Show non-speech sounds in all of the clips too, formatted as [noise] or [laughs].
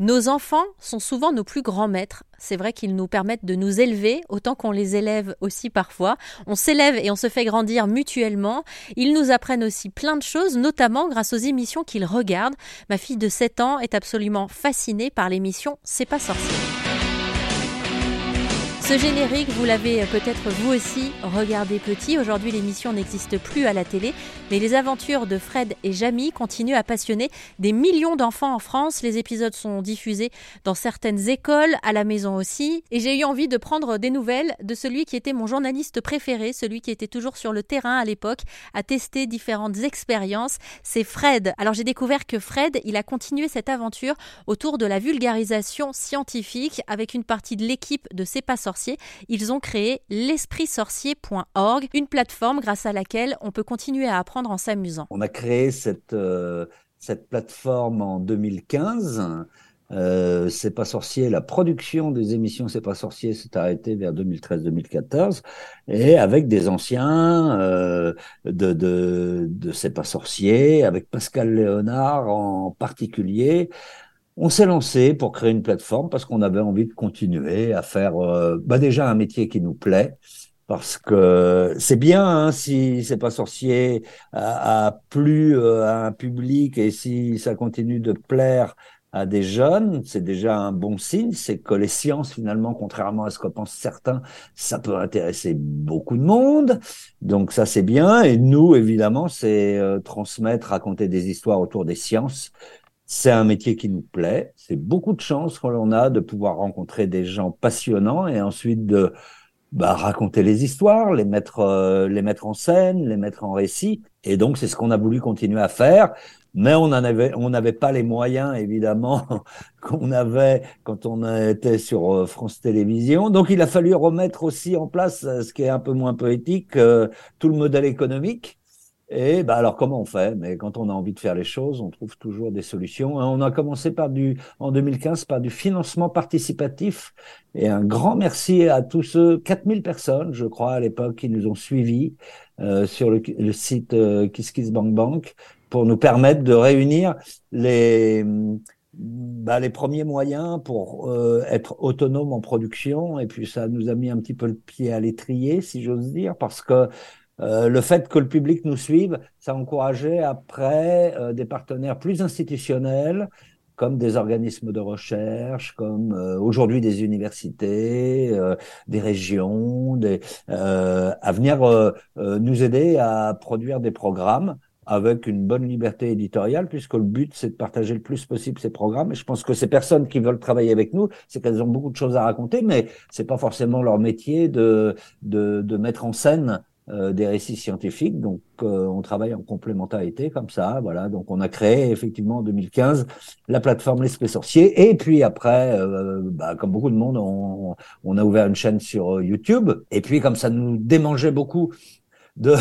Nos enfants sont souvent nos plus grands maîtres. C'est vrai qu'ils nous permettent de nous élever autant qu'on les élève aussi parfois. On s'élève et on se fait grandir mutuellement. Ils nous apprennent aussi plein de choses, notamment grâce aux émissions qu'ils regardent. Ma fille de 7 ans est absolument fascinée par l'émission C'est pas sorcier. Ce générique, vous l'avez peut-être vous aussi regardé petit. Aujourd'hui, l'émission n'existe plus à la télé, mais les aventures de Fred et Jamie continuent à passionner des millions d'enfants en France. Les épisodes sont diffusés dans certaines écoles, à la maison aussi. Et j'ai eu envie de prendre des nouvelles de celui qui était mon journaliste préféré, celui qui était toujours sur le terrain à l'époque, à tester différentes expériences. C'est Fred. Alors j'ai découvert que Fred, il a continué cette aventure autour de la vulgarisation scientifique avec une partie de l'équipe de C'est pas ils ont créé l'espritsorcier.org, une plateforme grâce à laquelle on peut continuer à apprendre en s'amusant. On a créé cette, euh, plateforme en 2015. Euh, c'est pas sorcier, la production des émissions C'est pas sorcier s'est arrêtée vers 2013-2014 et avec des anciens euh, de, de C'est pas sorcier, avec Pascal Léonard en particulier, on s'est lancé pour créer une plateforme parce qu'on avait envie de continuer à faire euh, bah déjà un métier qui nous plaît. Parce que c'est bien hein, si c'est pas sorcier à, plus euh, à un public et si ça continue de plaire à des jeunes, c'est déjà un bon signe, c'est que les sciences finalement, contrairement à ce que pensent certains, ça peut intéresser beaucoup de monde, donc ça c'est bien. Et nous, évidemment, c'est euh, transmettre, raconter des histoires autour des sciences c'est un métier qui nous plaît. C'est beaucoup de chance qu'on a de pouvoir rencontrer des gens passionnants et ensuite de bah, raconter les histoires, les mettre, euh, les mettre en scène, les mettre en récit. Et donc, c'est ce qu'on a voulu continuer à faire. Mais on on n'avait pas les moyens, évidemment, [laughs] qu'on avait quand on était sur euh, France Télévisions. Donc, il a fallu remettre aussi en place, euh, ce qui est un peu moins poétique, tout le modèle économique. Et bah alors comment on fait? Mais quand on a envie de faire les choses, on trouve toujours des solutions. On a commencé par du en 2015 par du financement participatif. Et un grand merci à tous ceux 4000 personnes, je crois à l'époque, qui nous ont suivis euh, sur le, le site euh, KissKissBankBank pour nous permettre de réunir les bah, les premiers moyens pour euh, être autonome en production. Et puis ça nous a mis un petit peu le pied à l'étrier si j'ose dire parce que euh, le fait que le public nous suive, ça a encouragé après euh, des partenaires plus institutionnels, comme des organismes de recherche, comme euh, aujourd'hui des universités, des régions, des, à venir nous aider à produire des programmes avec une bonne liberté éditoriale, puisque le but, c'est de partager le plus possible ces programmes. Et je pense que ces personnes qui veulent travailler avec nous, c'est qu'elles ont beaucoup de choses à raconter, mais c'est pas forcément leur métier de, de, de mettre en scène euh, des récits scientifiques. Donc, euh, on travaille en complémentarité comme ça. Voilà. Donc, on a créé effectivement en 2015 la plateforme L'Esprit Sorcier. Et puis après, euh, bah, comme beaucoup de monde, on, on, a ouvert une chaîne sur YouTube. Et puis, comme ça nous démangeait beaucoup de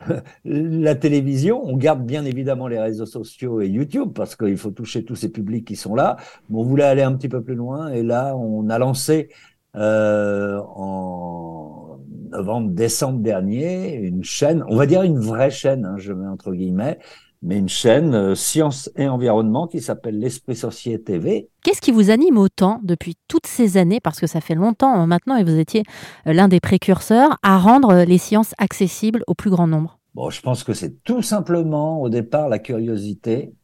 [laughs] la télévision. On garde bien évidemment les réseaux sociaux et YouTube parce qu'il faut toucher tous ces publics qui sont là. Mais on voulait aller un petit peu plus loin et là, on a lancé euh, en novembre, décembre dernier, une chaîne, on va dire une vraie chaîne, hein, je mets entre guillemets, mais une chaîne euh, science et environnement qui s'appelle l'Esprit Sorcier TV. Qu'est-ce qui vous anime autant depuis toutes ces années, parce que ça fait longtemps hein, maintenant et vous étiez euh, l'un des précurseurs, à rendre les sciences accessibles au plus grand nombre. Bon, je pense que c'est tout simplement au départ la curiosité,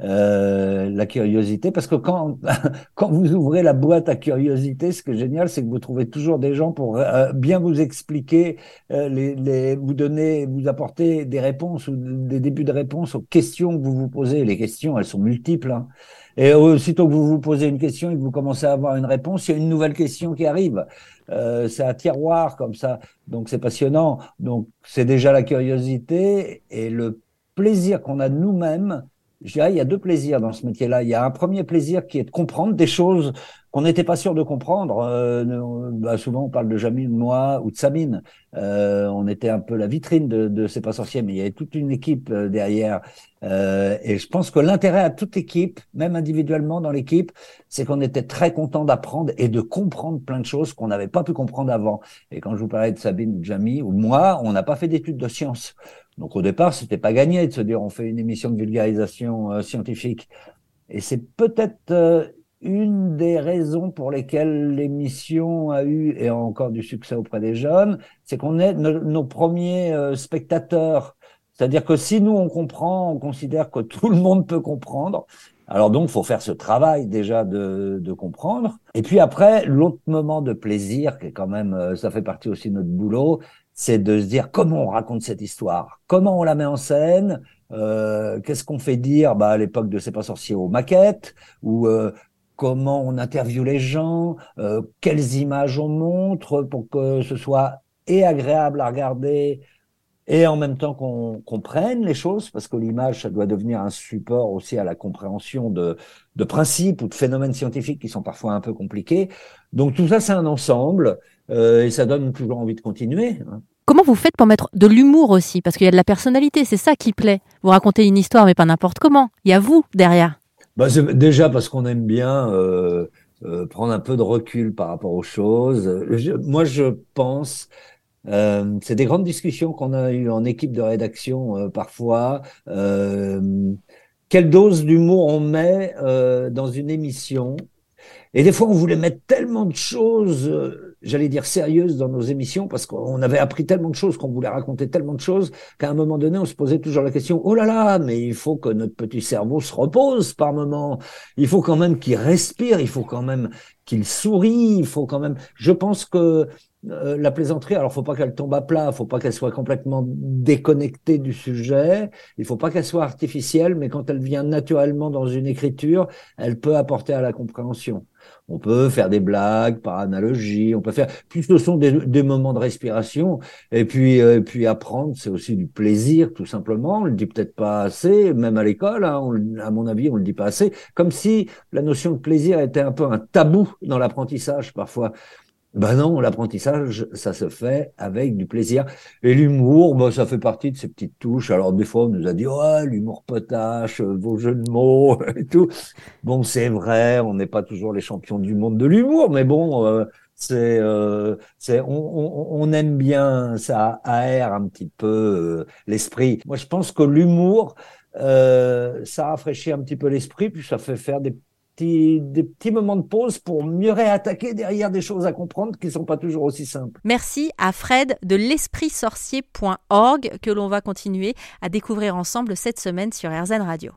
euh, la curiosité, parce que quand, [laughs] quand vous ouvrez la boîte à curiosité, ce qui est génial, c'est que vous trouvez toujours des gens pour euh, bien vous expliquer, euh, les, les, vous donner, vous apporter des réponses ou des débuts de réponses aux questions que vous vous posez. Les questions, elles sont multiples. Hein. Et aussitôt que vous vous posez une question et que vous commencez à avoir une réponse, il y a une nouvelle question qui arrive. Euh, c'est un tiroir comme ça, donc c'est passionnant. Donc c'est déjà la curiosité et le plaisir qu'on a nous-mêmes je dirais, il y a deux plaisirs dans ce métier-là. Il y a un premier plaisir qui est de comprendre des choses qu'on n'était pas sûr de comprendre. Euh, bah, souvent, on parle de Jamie, de moi ou de Sabine. Euh, on était un peu la vitrine de, de C'est pas sorcier, mais il y avait toute une équipe euh, derrière. Euh, et je pense que l'intérêt à toute équipe, même individuellement dans l'équipe, c'est qu'on était très content d'apprendre et de comprendre plein de choses qu'on n'avait pas pu comprendre avant. Et quand je vous parlais de Sabine Jamie ou moi, on n'a pas fait d'études de sciences. Donc au départ, c'était pas gagné de se dire on fait une émission de vulgarisation euh, scientifique. Et c'est peut-être une des raisons pour lesquelles l'émission a eu et a encore du succès auprès des jeunes, c'est qu'on est nos, premiers euh, spectateurs. C'est-à-dire que si nous on comprend, on considère que tout le monde peut comprendre. Alors donc, faut faire ce travail déjà de, de comprendre. Et puis après, l'autre moment de plaisir, qui est quand même, euh, ça fait partie aussi de notre boulot, c'est de se dire comment on raconte cette histoire, comment on la met en scène, euh, qu'est-ce qu'on fait dire bah, à l'époque de C'est pas sorcier aux maquettes, ou euh, comment on interviewe les gens, euh, quelles images on montre pour que ce soit et agréable à regarder et en même temps qu'on comprenne les choses, parce que l'image, ça doit devenir un support aussi à la compréhension de, de principes ou de phénomènes scientifiques qui sont parfois un peu compliqués. Donc tout ça, c'est un ensemble, euh, et ça donne toujours envie de continuer. Hein. Comment vous faites pour mettre de l'humour aussi? Parce qu'il y a de la personnalité, c'est ça qui plaît. Vous racontez une histoire, mais pas n'importe comment. Il y a vous derrière. Bah, déjà parce qu'on aime bien euh, euh, prendre un peu de recul par rapport aux choses. moi, je pense euh, c'est des grandes discussions qu'on a eues en équipe de rédaction euh, parfois. Euh, quelle dose d'humour on met euh, dans une émission? Et des fois, on voulait mettre tellement de choses, j'allais dire sérieuses, dans nos émissions parce qu'on avait appris tellement de choses, qu'on voulait raconter tellement de choses qu'à un moment donné, on se posait toujours la question oh là là, mais il faut que notre petit cerveau se repose par moment. Il faut quand même qu'il respire. Il faut quand même qu'il sourit. Il faut quand même. Je pense que euh, la plaisanterie, alors faut pas qu'elle tombe à plat, faut pas qu'elle soit complètement déconnectée du sujet, il faut pas qu'elle soit artificielle, mais quand elle vient naturellement dans une écriture, elle peut apporter à la compréhension. On peut faire des blagues par analogie, on peut faire. Puis ce sont des, moments de respiration, et puis euh, puis apprendre, c'est aussi du plaisir, tout simplement. On le dit peut-être pas assez, même à l'école, hein, à mon avis, on le dit pas assez. Comme si la notion de plaisir était un peu un tabou dans l'apprentissage parfois. Ben non, l'apprentissage, ça se fait avec du plaisir. Et l'humour, ben, ça fait partie de ces petites touches. Alors, des fois, on nous a dit, ouais, l'humour potache, euh, vos jeux de mots [laughs] et tout. Bon, c'est vrai, on n'est pas toujours les champions du monde de l'humour, mais bon, euh, c'est, euh, c'est, on, on, on, aime bien, ça aère un petit peu l'esprit. Moi, je pense que l'humour, ça rafraîchit un petit peu l'esprit, puis ça fait faire des des petits moments de pause pour mieux réattaquer derrière des choses à comprendre qui ne sont pas toujours aussi simples. Merci à Fred de l'espritsorcier.org que l'on va continuer à découvrir ensemble cette semaine sur RZN Radio.